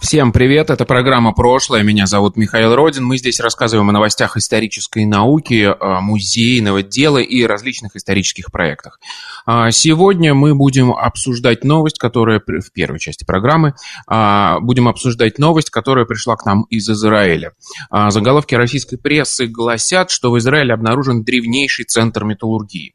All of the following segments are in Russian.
Всем привет, это программа «Прошлое», меня зовут Михаил Родин. Мы здесь рассказываем о новостях исторической науки, музейного дела и различных исторических проектах. А, сегодня мы будем обсуждать новость, которая в первой части программы, а, будем обсуждать новость, которая пришла к нам из Израиля. А, заголовки российской прессы гласят, что в Израиле обнаружен древнейший центр металлургии.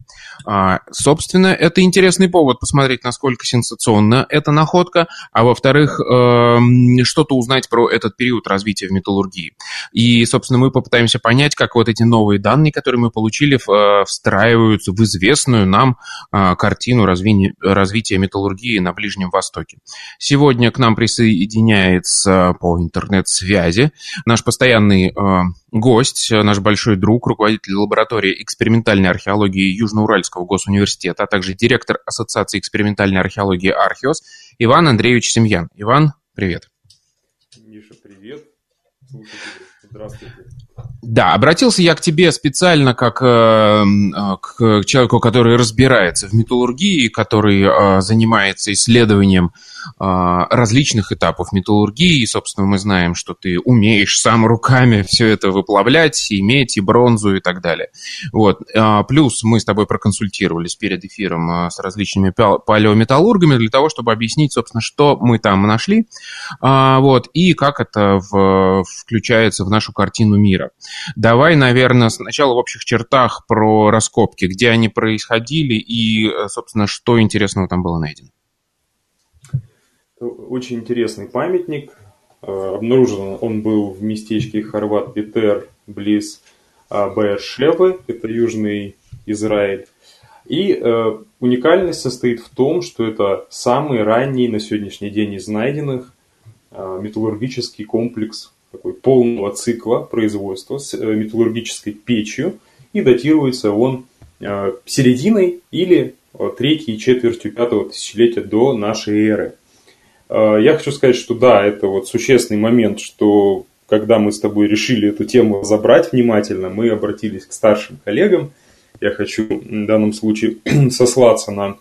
Собственно, это интересный повод посмотреть, насколько сенсационна эта находка, а во-вторых, эм, что-то узнать про этот период развития в металлургии. И, собственно, мы попытаемся понять, как вот эти новые данные, которые мы получили, э, встраиваются в известную нам э, картину развития металлургии на Ближнем Востоке. Сегодня к нам присоединяется по интернет-связи наш постоянный э, гость, наш большой друг, руководитель лаборатории экспериментальной археологии Южноуральского госуниверситета, а также директор Ассоциации экспериментальной археологии «Археос» Иван Андреевич Семьян. Иван, привет. Здравствуйте. Да, обратился я к тебе специально как э, э, к человеку, который разбирается в металлургии, который э, занимается исследованием различных этапов металлургии. И, собственно, мы знаем, что ты умеешь сам руками все это выплавлять, и медь, и бронзу, и так далее. Вот. А, плюс мы с тобой проконсультировались перед эфиром а, с различными палеометаллургами для того, чтобы объяснить, собственно, что мы там нашли, вот, и как это в, включается в нашу картину мира. Давай, наверное, сначала в общих чертах про раскопки, где они происходили и, собственно, что интересного там было найдено. Очень интересный памятник. Э, обнаружен он был в местечке Хорват Петер близ э, Баершевы, это Южный Израиль. И э, уникальность состоит в том, что это самый ранний на сегодняшний день из найденных э, металлургический комплекс такой полного цикла производства с э, металлургической печью. И датируется он э, серединой или э, третьей четвертью пятого тысячелетия до нашей эры. А, я хочу сказать, что да, это вот существенный момент, что когда мы с тобой решили эту тему забрать внимательно, мы обратились к старшим коллегам. Я хочу в данном случае сослаться на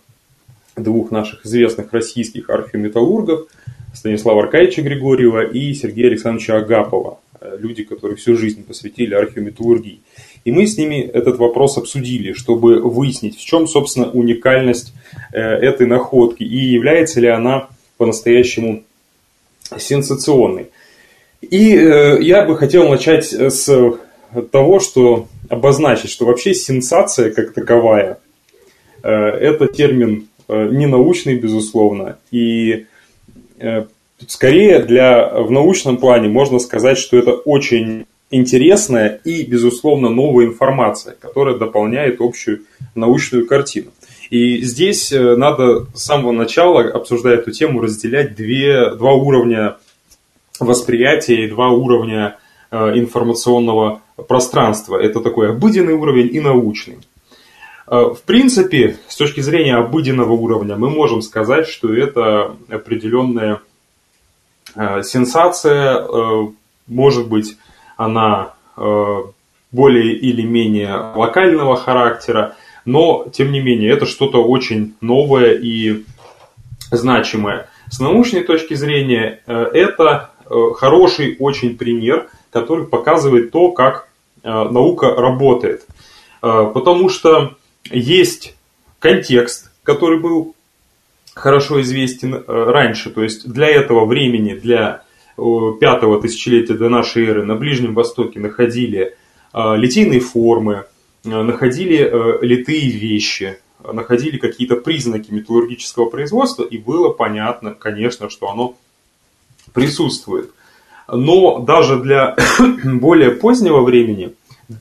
двух наших известных российских археометаллургов, Станислава Аркадьевича Григорьева и Сергея Александровича Агапова, люди, которые всю жизнь посвятили археометаллургии. И мы с ними этот вопрос обсудили, чтобы выяснить, в чем, собственно, уникальность э, этой находки и является ли она по-настоящему сенсационный. И э, я бы хотел начать с того, что обозначить, что вообще сенсация как таковая, э, это термин э, не научный, безусловно, и э, скорее для, в научном плане можно сказать, что это очень интересная и, безусловно, новая информация, которая дополняет общую научную картину. И здесь э, надо с самого начала, обсуждая эту тему, разделять две, два уровня восприятия и два уровня э, информационного пространства. Это такой обыденный уровень и научный. Э, в принципе, с точки зрения обыденного уровня, мы можем сказать, что это определенная сенсация, может быть, она более или менее локального характера, но, тем не менее, это что-то очень новое и значимое. С научной точки зрения, э, это э, хороший очень пример, который показывает то, как э, наука работает. Потому что есть контекст, который был хорошо известен раньше. То есть для этого времени, для пятого тысячелетия до нашей эры на Ближнем Востоке находили литейные формы, находили э, литые вещи, находили какие-то признаки металлургического производства, и было понятно, конечно, что оно присутствует. Но даже для более позднего времени,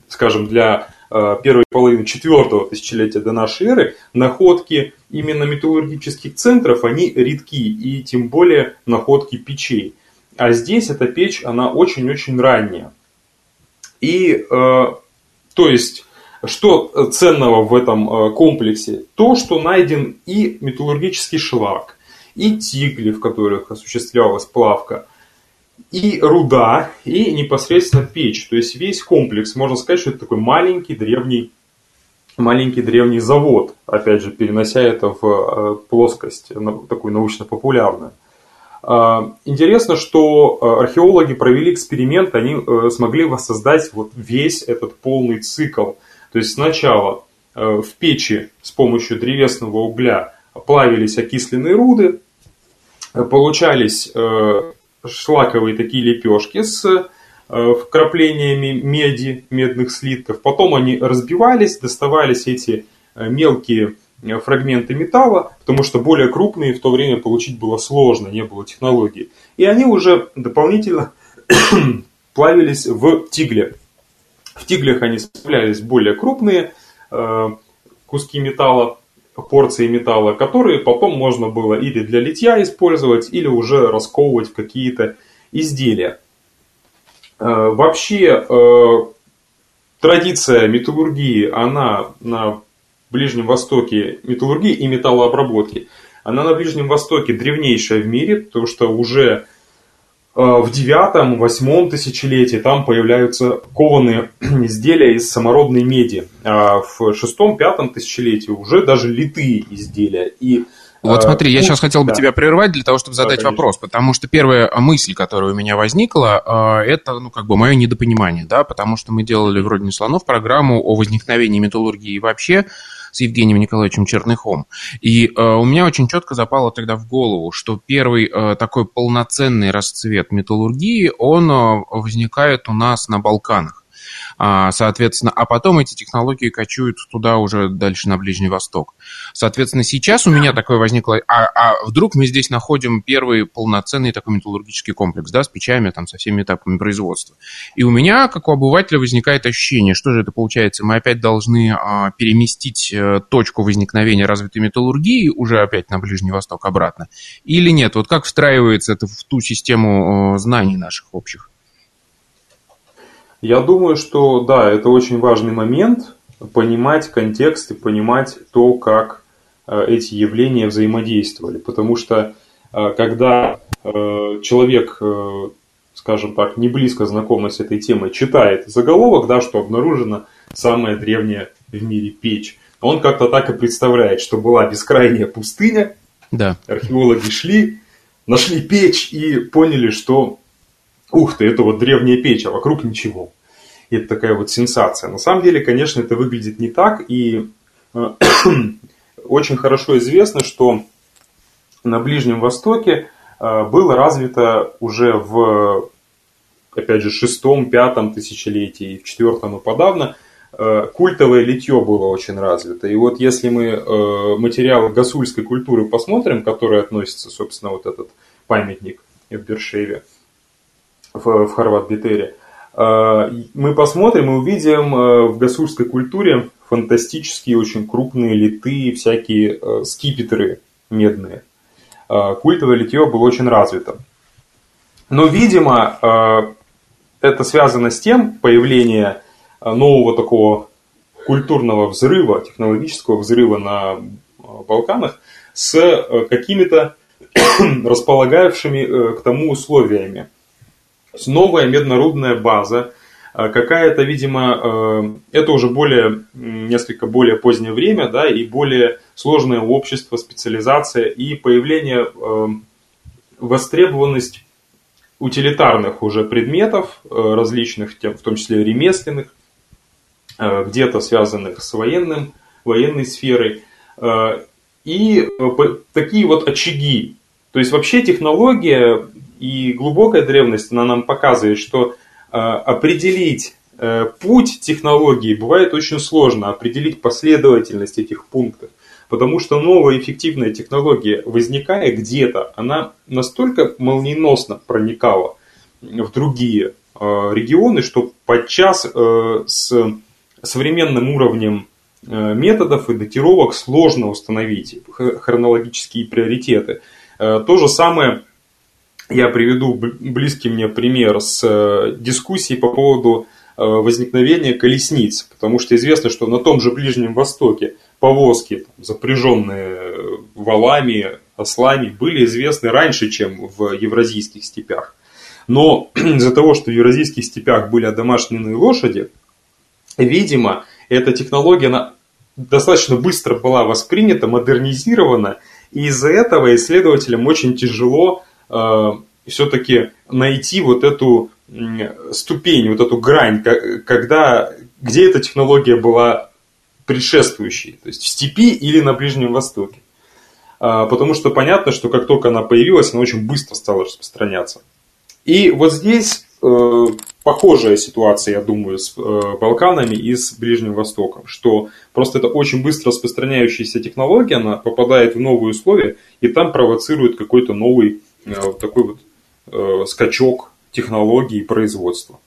скажем, для э, первой половины четвертого тысячелетия до нашей эры, находки именно металлургических центров, они редки, и тем более находки печей. А здесь эта печь, она очень-очень ранняя. И, то есть, что ценного в этом комплексе? То, что найден и металлургический шлак, и тигли, в которых осуществлялась плавка, и руда, и непосредственно печь. То есть весь комплекс, можно сказать, что это такой маленький древний маленький древний завод, опять же, перенося это в э, плоскость, такую научно-популярную. А, интересно, что э, археологи провели эксперимент, они э, смогли воссоздать вот весь этот полный цикл. То есть сначала в печи с помощью древесного угля плавились окисленные руды, получались шлаковые такие лепешки с э, вкраплениями меди, медных слитков. Потом они разбивались, доставались эти э, мелкие э, фрагменты металла, потому что более крупные в то время получить было сложно, не было технологии. И они уже дополнительно плавились в тигле. В тиглях они сплавлялись более крупные куски металла, порции металла, которые потом можно было или для литья использовать, или уже расковывать в какие-то изделия. Э, вообще, э, традиция металлургии, она на Ближнем Востоке, металлургии и металлообработки, она на Ближнем Востоке древнейшая в мире, потому что уже Э, в девятом, восьмом тысячелетии там появляются кованые изделия из самородной меди. А в шестом, пятом тысячелетии уже даже литые изделия. И вот э, смотри, я сейчас ну, хотел бы да. тебя прервать для того, чтобы задать да, вопрос, потому что первая мысль, которая у меня возникла, э, это, ну, как бы мое недопонимание, да, потому что мы делали вроде не слонов программу о возникновении металлургии вообще, с Евгением Николаевичем Черныхом. И э, у меня очень четко запало тогда в голову, что первый э, такой полноценный расцвет металлургии, он э, возникает у нас на Балканах. А, соответственно, а потом эти технологии кочуют туда уже дальше на Ближний Восток. Соответственно, сейчас у меня такое возникло, а, а вдруг мы здесь находим первый полноценный такой металлургический комплекс, да, с печами, там, со всеми этапами производства. И у меня, как у обывателя, возникает ощущение, что же это получается, мы опять должны а, переместить а, точку возникновения развитой металлургии уже опять на Ближний Восток обратно, или нет? Вот как встраивается это в ту систему а, знаний наших общих? Я думаю, что да, это очень важный момент, понимать контекст и понимать то, как э, эти явления взаимодействовали. Потому что э, когда э, человек, скажем так, не близко знакомый с этой темой, читает заголовок, да, что обнаружена самая древняя в мире печь, он как-то так и представляет, что была бескрайняя пустыня, да. археологи шли, нашли печь и поняли, что ух ты, это вот древняя печь, а вокруг ничего. И это такая вот сенсация. На самом деле, конечно, это выглядит не так. И э, очень хорошо известно, что на Ближнем Востоке э, было развито уже в, опять же, шестом, пятом тысячелетии, в четвертом и подавно, э, культовое литье было очень развито. И вот если мы материалы гасульской культуры посмотрим, которые относятся, собственно, вот этот памятник в Бершеве, в, в Хорват-Битере, э, мы посмотрим и увидим э, в гасурской культуре фантастические, очень крупные литые, всякие э, скипетры медные. Культовое литье было очень развито. Но, видимо, это связано с тем, появление нового такого культурного взрыва, технологического взрыва на Балканах с какими-то располагавшими к тому условиями новая меднорудная база, э, какая-то, видимо, э, это уже более, несколько более позднее время, да, и более сложное общество, специализация и появление, э, востребованность утилитарных уже предметов, различных, в том числе ремесленных, где-то связанных с военным, военной сферой, и такие вот очаги. То есть вообще технология и глубокая древность, она нам показывает, что э, определить э, путь технологии бывает очень сложно, определить последовательность этих пунктов. Потому что новая эффективная технология, возникая где-то, она настолько молниеносно проникала в другие э, регионы, что подчас с современным уровнем методов и датировок сложно установить хронологические приоритеты. То же самое я приведу близкий мне пример с э, дискуссией по поводу возникновения колесниц, потому что известно, что на том же Ближнем Востоке повозки, запряженные валами, ослами, были известны раньше, чем в евразийских степях. Но из-за того, что в евразийских степях были одомашненные лошади, видимо, эта технология она достаточно быстро была воспринята, модернизирована, и из-за этого исследователям очень тяжело э, все-таки найти вот эту ступень, вот эту грань, когда, где эта технология была предшествующей, то есть в степи или на Ближнем Востоке. А, потому что понятно, что как только она появилась, она очень быстро стала распространяться. И вот здесь э, похожая ситуация, я думаю, с э, Балканами и с Ближним Востоком, что просто это очень быстро распространяющаяся технология, она попадает в новые условия, и там провоцирует какой-то новый э, такой вот скачок технологий и производства.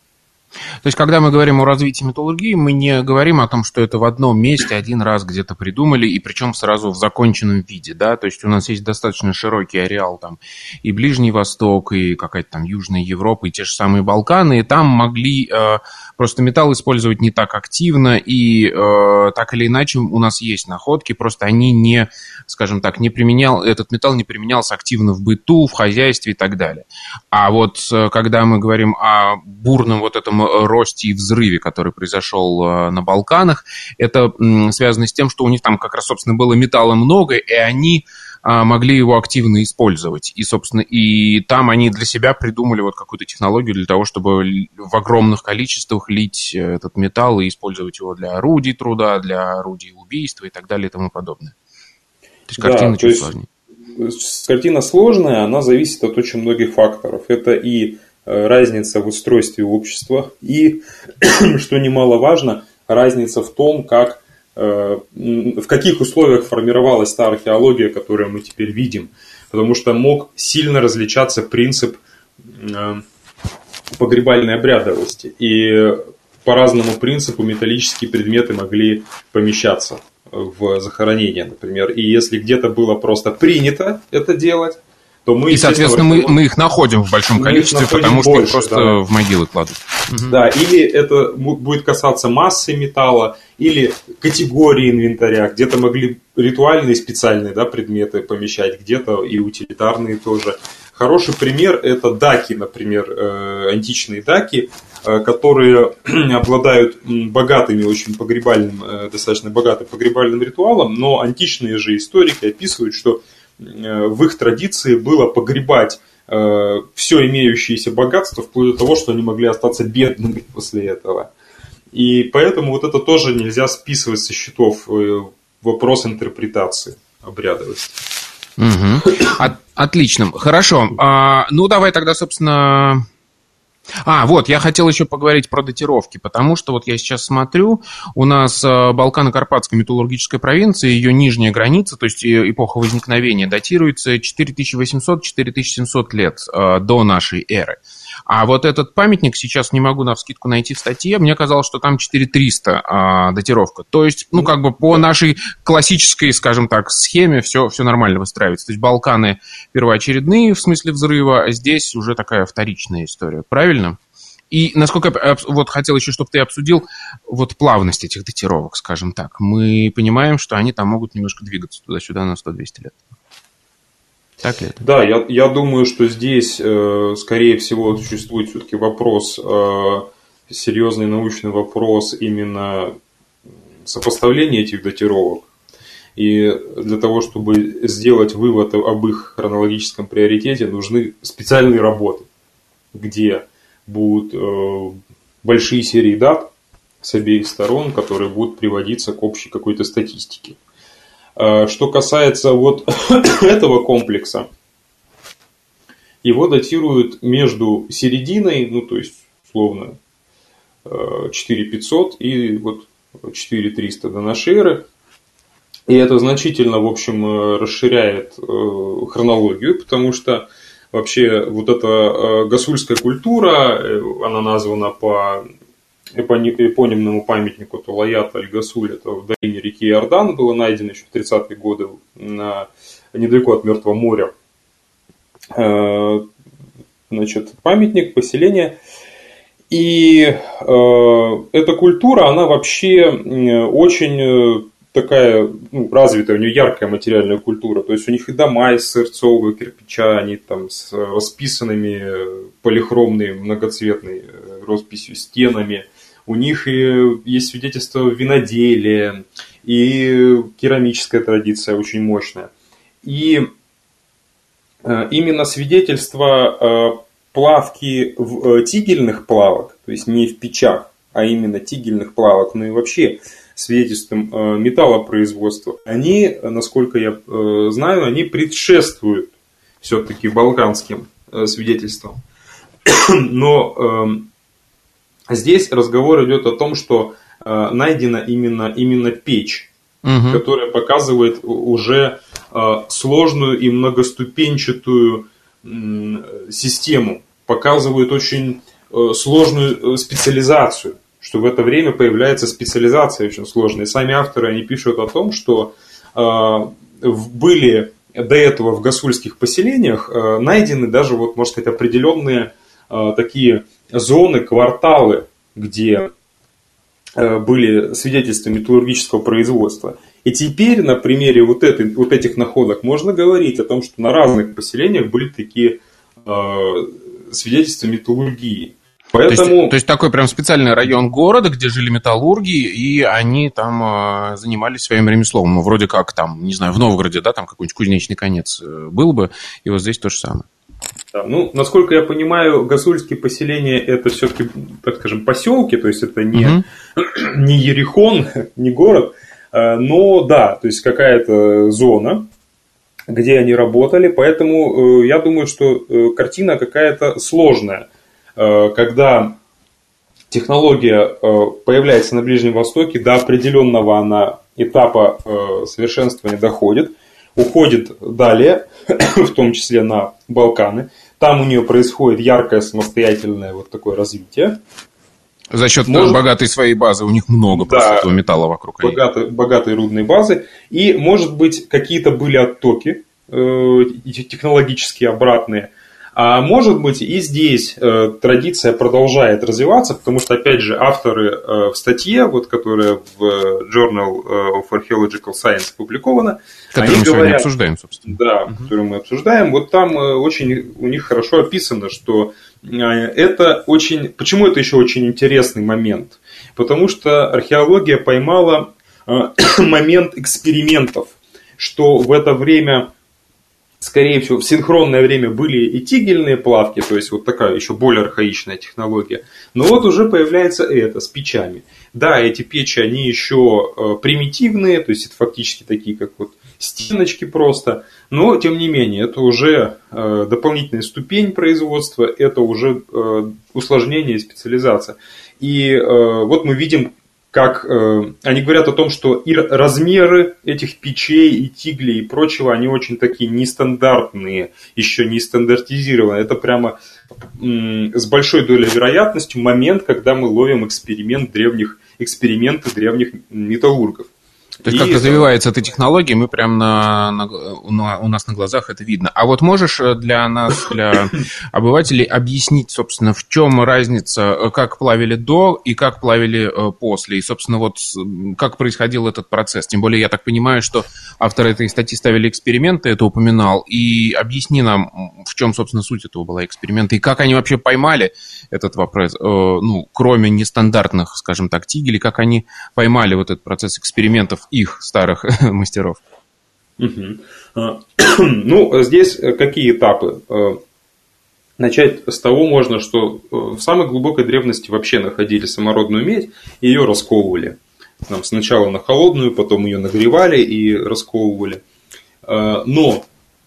То есть, когда мы говорим о развитии металлургии, мы не говорим о том, что это в одном месте один раз где-то придумали, и причем сразу в законченном виде, да, то есть у нас есть достаточно широкий ареал там и Ближний Восток, и какая-то там Южная Европа, и те же самые Балканы, и там могли э, просто металл использовать не так активно, и э, так или иначе у нас есть находки, просто они не, скажем так, не применял, этот металл не применялся активно в быту, в хозяйстве и так далее. А вот э, когда мы говорим о бурном вот этом росте и взрыве, который произошел э, на Балканах. Это связано с тем, что у них там как раз, собственно, было металла много, и они а, могли его активно использовать. И, собственно, и там они для себя придумали вот какую-то технологию для того, чтобы в огромных количествах лить э, этот металл и использовать его для орудий труда, для орудий убийства и так далее и тому подобное. То есть картина да, чуть есть сложнее. Картина сложная, она зависит от очень многих факторов. Это и Э, разница в устройстве общества и, что немаловажно, разница в том, как, э, в каких условиях формировалась та археология, которую мы теперь видим. Потому что мог сильно различаться принцип э, погребальной обрядовости. И по разному принципу металлические предметы могли помещаться в захоронение, например. И если где-то было просто принято это делать, то мы... И, соответственно, мы, мы их находим в большом количестве, потому что больше, их просто да. в могилы кладут. Да, или это будет касаться массы металла, или категории инвентаря. Где-то могли ритуальные специальные да, предметы помещать, где-то и утилитарные тоже. Хороший пример – это даки, например, э, античные даки, э, которые обладают богатыми, очень погребальным, э, достаточно богатым погребальным ритуалом, но античные же историки описывают, что в их традиции было погребать э, все имеющееся богатство, вплоть до того, что они могли остаться бедными после этого. И поэтому вот это тоже нельзя списывать со счетов э, вопрос интерпретации обрядовости. Угу. От, отлично. Хорошо. А, ну, давай тогда, собственно, а, вот, я хотел еще поговорить про датировки, потому что вот я сейчас смотрю, у нас э, Балкано-Карпатская металлургическая провинция, ее нижняя граница, то есть э, эпоха возникновения, датируется 4800-4700 лет э, до нашей эры. А вот этот памятник сейчас не могу на вскидку найти в статье. Мне казалось, что там 4300 а, датировка. То есть, ну, как бы по нашей классической, скажем так, схеме все, все нормально выстраивается. То есть Балканы первоочередные в смысле взрыва, а здесь уже такая вторичная история. Правильно? И насколько вот хотел еще, чтобы ты обсудил вот плавность этих датировок, скажем так. Мы понимаем, что они там могут немножко двигаться туда-сюда на 100-200 лет. Так ли это? Да, я, я думаю, что здесь, э, скорее всего, существует все-таки вопрос, э, серьезный научный вопрос именно сопоставления этих датировок. И для того, чтобы сделать вывод об их хронологическом приоритете, нужны специальные работы, где будут э, большие серии дат с обеих сторон, которые будут приводиться к общей какой-то статистике. Э, что касается вот этого комплекса, его датируют между серединой, ну то есть условно 4500 э, и вот 4300 до нашей эры. И это значительно, в общем, э, расширяет хронологию, потому что вообще вот эта гасульская культура, она названа по эпонимному памятнику Талаят Аль-Гасуль, это в долине реки Иордан, было найдено еще в 30-е годы на, недалеко от Мертвого моря. Э, значит, памятник, поселение. И э, эта культура, она вообще очень э, такая ну, развитая, у нее яркая материальная культура. То есть у них и дома из сырцового кирпича, они там с расписанными э, полихромной многоцветной э, росписью стенами. У них и есть свидетельство виноделия, и керамическая традиция очень мощная. И именно свидетельство плавки в э, тигельных плавок, то есть не в печах, а именно тигельных плавок, ну и вообще свидетельством э, металлопроизводства, они, насколько я э, знаю, они предшествуют все-таки балканским свидетельствам. Но эм, здесь разговор идет о том, что найдена именно, именно печь, угу. которая показывает уже сложную и многоступенчатую систему показывают очень э, сложную э, специализацию, что в это время появляется специализация очень сложная. И сами авторы, они пишут о том, что э, были до этого в гасульских поселениях найдены даже, вот, можно сказать, определенные такие зоны, кварталы, где были свидетельства металлургического производства. И теперь на примере вот, этой, вот этих находок можно говорить о том, что на разных поселениях были такие свидетельство металлургии. Поэтому... То, есть, то есть такой прям специальный район города, где жили металлурги, и они там э, занимались своим ремеслом. Ну, вроде как там, не знаю, в Новгороде, да, там какой-нибудь кузнечный конец э, был бы, и вот здесь то же самое. Ну, насколько я понимаю, гасульские поселения это все-таки, так скажем, поселки, то есть это не, угу. не Ерехон, не город, э, но да, то есть какая-то зона, где они работали, поэтому э, я думаю, что э, картина какая-то сложная, когда технология появляется на Ближнем Востоке, до определенного она этапа совершенствования доходит, уходит далее, в том числе на Балканы, там у нее происходит яркое самостоятельное вот такое развитие, за счет может... богатой своей базы, у них много да, просто этого металла вокруг. Богатой, богатой рудной базы. И, может быть, какие-то были оттоки э, технологические обратные. А может быть и здесь э, традиция продолжает развиваться, потому что, опять же, авторы э, в статье, вот, которая в Journal of Archaeological Science опубликована, которую мы говорят, сегодня обсуждаем, собственно. Да, угу. которую мы обсуждаем. Вот там очень у них хорошо описано, что это очень... Почему это еще очень интересный момент? Потому что археология поймала момент экспериментов, что в это время скорее всего, в синхронное время были и тигельные плавки, то есть вот такая еще более архаичная технология. Но вот уже появляется это с печами. Да, эти печи, они еще э, примитивные, то есть это фактически такие, как вот стеночки просто, но тем не менее, это уже э, дополнительная ступень производства, это уже э, усложнение и специализация. И э, вот мы видим как э, они говорят о том, что и размеры этих печей и тиглей и прочего, они очень такие нестандартные, еще не стандартизированные. Это прямо м, с большой долей вероятности момент, когда мы ловим эксперимент древних, эксперименты древних металлургов. То есть, как развивается эта технология, мы прям на, на, на, у нас на глазах это видно. А вот можешь э, для нас, для обывателей, объяснить, собственно, в чем разница, э, как плавили до и как плавили э, после? И, собственно, вот как происходил этот процесс? Тем более, я так понимаю, что авторы этой статьи ставили эксперименты, это упоминал. И объясни нам, в чем, собственно, суть этого была эксперимента, и как они вообще поймали этот вопрос, ну, кроме нестандартных, скажем так, тигелей, как они поймали вот этот процесс экспериментов их старых мастеров. Угу. Ну, здесь какие этапы? Э, начать с того можно, что э, в самой глубокой древности вообще находили самородную медь и ее расковывали. Там сначала на холодную, потом ее нагревали и расковывали. Э, но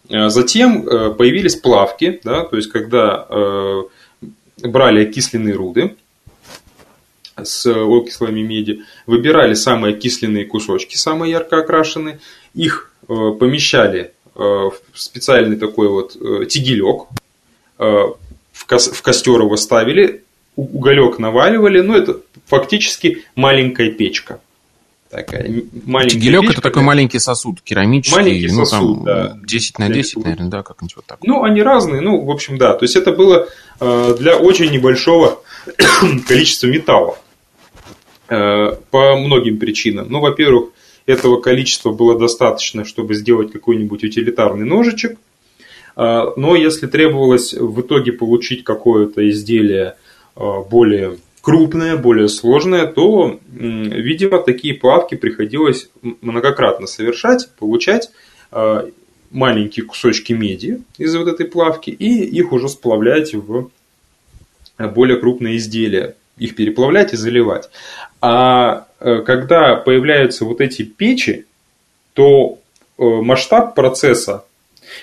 затем появились плавки, да, то есть когда брали окисленные руды, с окислами меди, выбирали самые окисленные кусочки, самые ярко окрашенные, их э, помещали э, в специальный такой вот э, тигелек, в костер его ставили, уголек наваливали, ну это фактически маленькая печка. Такая маленькая Тигелек печка, это такой маленький сосуд керамический, маленький ну, сосуд, там, да. 10 на 10, наверное, да, как-нибудь вот так. Ну, они разные, ну, в общем, да. То есть это было для очень небольшого количество металла по многим причинам. Ну, во-первых, этого количества было достаточно, чтобы сделать какой-нибудь утилитарный ножичек. Но если требовалось в итоге получить какое-то изделие более крупное, более сложное, то, видимо, такие плавки приходилось многократно совершать, получать маленькие кусочки меди из вот этой плавки и их уже сплавлять в более крупные изделия, их переплавлять и заливать. А э, когда появляются вот эти печи, то э, масштаб процесса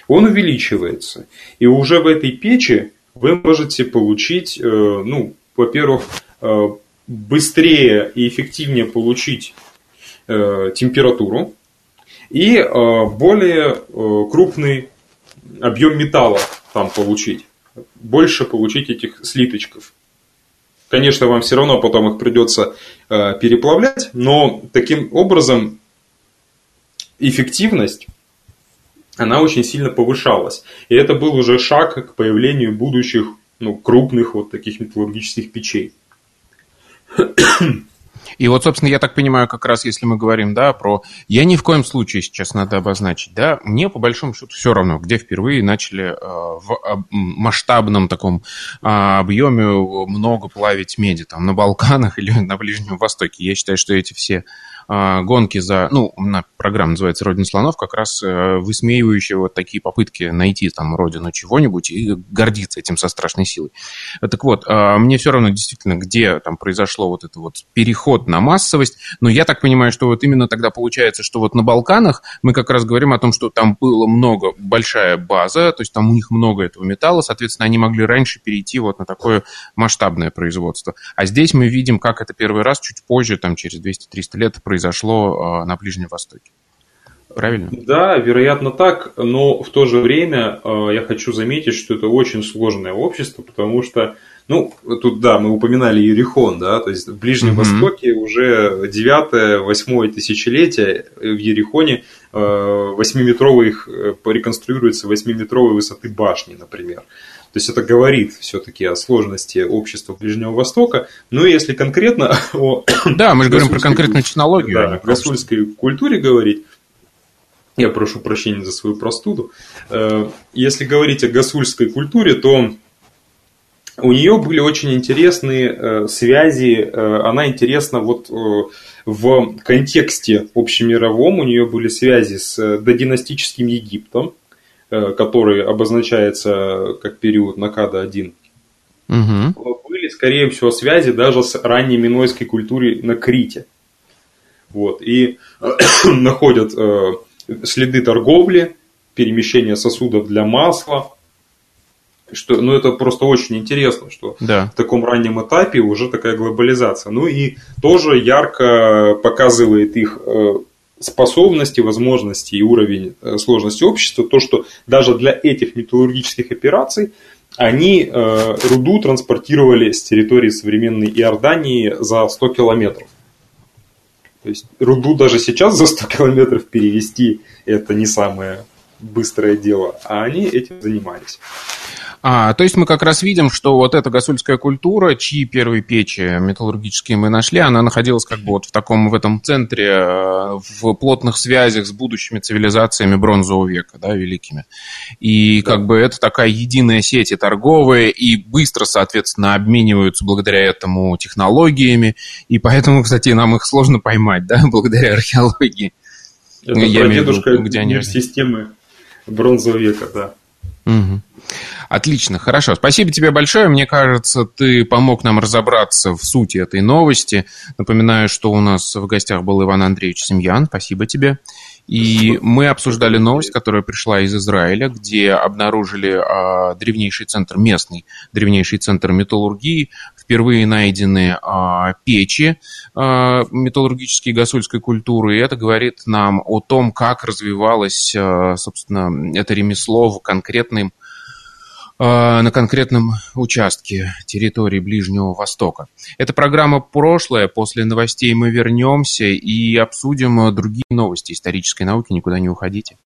он увеличивается. И уже в этой печи вы можете получить, э, ну, во-первых, быстрее и эффективнее получить температуру и более крупный объем металла там получить. Больше получить этих слиточков. Конечно, вам все равно потом их придется переплавлять, но таким образом эффективность она очень сильно повышалась. И это был уже шаг к появлению будущих ну, крупных вот таких металлургических печей. И вот, собственно, я так понимаю, как раз если мы говорим, да, про... Я ни в коем случае сейчас надо обозначить, да, мне по большому счету все равно, где впервые начали э, в масштабном таком э, объеме много плавить меди, там, на Балканах или на Ближнем Востоке. Я считаю, что эти все а, гонки за... Ну, программа называется «Родина слонов», как раз э, высмеивающие вот такие попытки найти там родину чего-нибудь и гордиться этим со страшной силой. Так вот, а, мне все равно действительно, где там произошло вот это вот переход на массовость, но я так понимаю, что вот именно тогда получается, что вот на Балканах мы как раз говорим о том, что там было много, большая база, то есть там у них много этого металла, соответственно, они могли раньше перейти вот на такое масштабное производство. А здесь мы видим, как это первый раз чуть позже, там через 200-300 лет произошло произошло а, на Ближнем Востоке. Правильно? Да, вероятно так, но в то же время а, я хочу заметить, что это очень сложное общество, потому что, ну, тут, да, мы упоминали Ерихон, да, то есть в Ближнем mm-hmm. Востоке уже 9-8 тысячелетие в Ерихоне 8-метровые их э, пореконструируются 8-метровой высоты башни, например. То есть это говорит все-таки о сложности общества Ближнего Востока. Ну и если конкретно о... Да, мы же говорим про конкретную технологию. Да, о гасульской культуре говорить. Я прошу прощения за свою простуду. Э, если говорить о гасульской культуре, то у нее были очень интересные э, связи. Э, она интересна вот в контексте общемировом. У нее были связи с додинастическим Египтом который обозначается как период Накада-1, угу. были, скорее всего, связи даже с ранней минойской культурой на Крите. Вот. И находят э, следы торговли, перемещения сосудов для масла. Что, ну, это просто очень интересно, что да. в таком раннем этапе уже такая глобализация. Ну и тоже ярко показывает их э, способности, возможности и уровень э, сложности общества, то, что даже для этих металлургических операций они э, руду транспортировали с территории современной Иордании за 100 километров. То есть руду даже сейчас за 100 километров перевести это не самое быстрое дело, а они этим занимались. А, то есть мы как раз видим, что вот эта гасульская культура, чьи первые печи металлургические мы нашли, она находилась как бы вот в таком, в этом центре, э, в плотных связях с будущими цивилизациями бронзового века, да, великими. И да. как бы это такая единая сеть и торговая, и быстро, соответственно, обмениваются благодаря этому технологиями, и поэтому, кстати, нам их сложно поймать, да, благодаря археологии. Это Я прадедушка где они... системы бронзового века, да. Угу. Отлично, хорошо. Спасибо тебе большое. Мне кажется, ты помог нам разобраться в сути этой новости. Напоминаю, что у нас в гостях был Иван Андреевич Семьян. Спасибо тебе. И мы обсуждали новость, которая пришла из Израиля, где обнаружили а, древнейший центр, местный древнейший центр металлургии. Впервые найдены а, печи а, металлургические гасульской культуры. И это говорит нам о том, как развивалось, а, собственно, это ремесло в конкретном на конкретном участке территории Ближнего Востока. Это программа «Прошлое». После новостей мы вернемся и обсудим другие новости исторической науки. Никуда не уходите.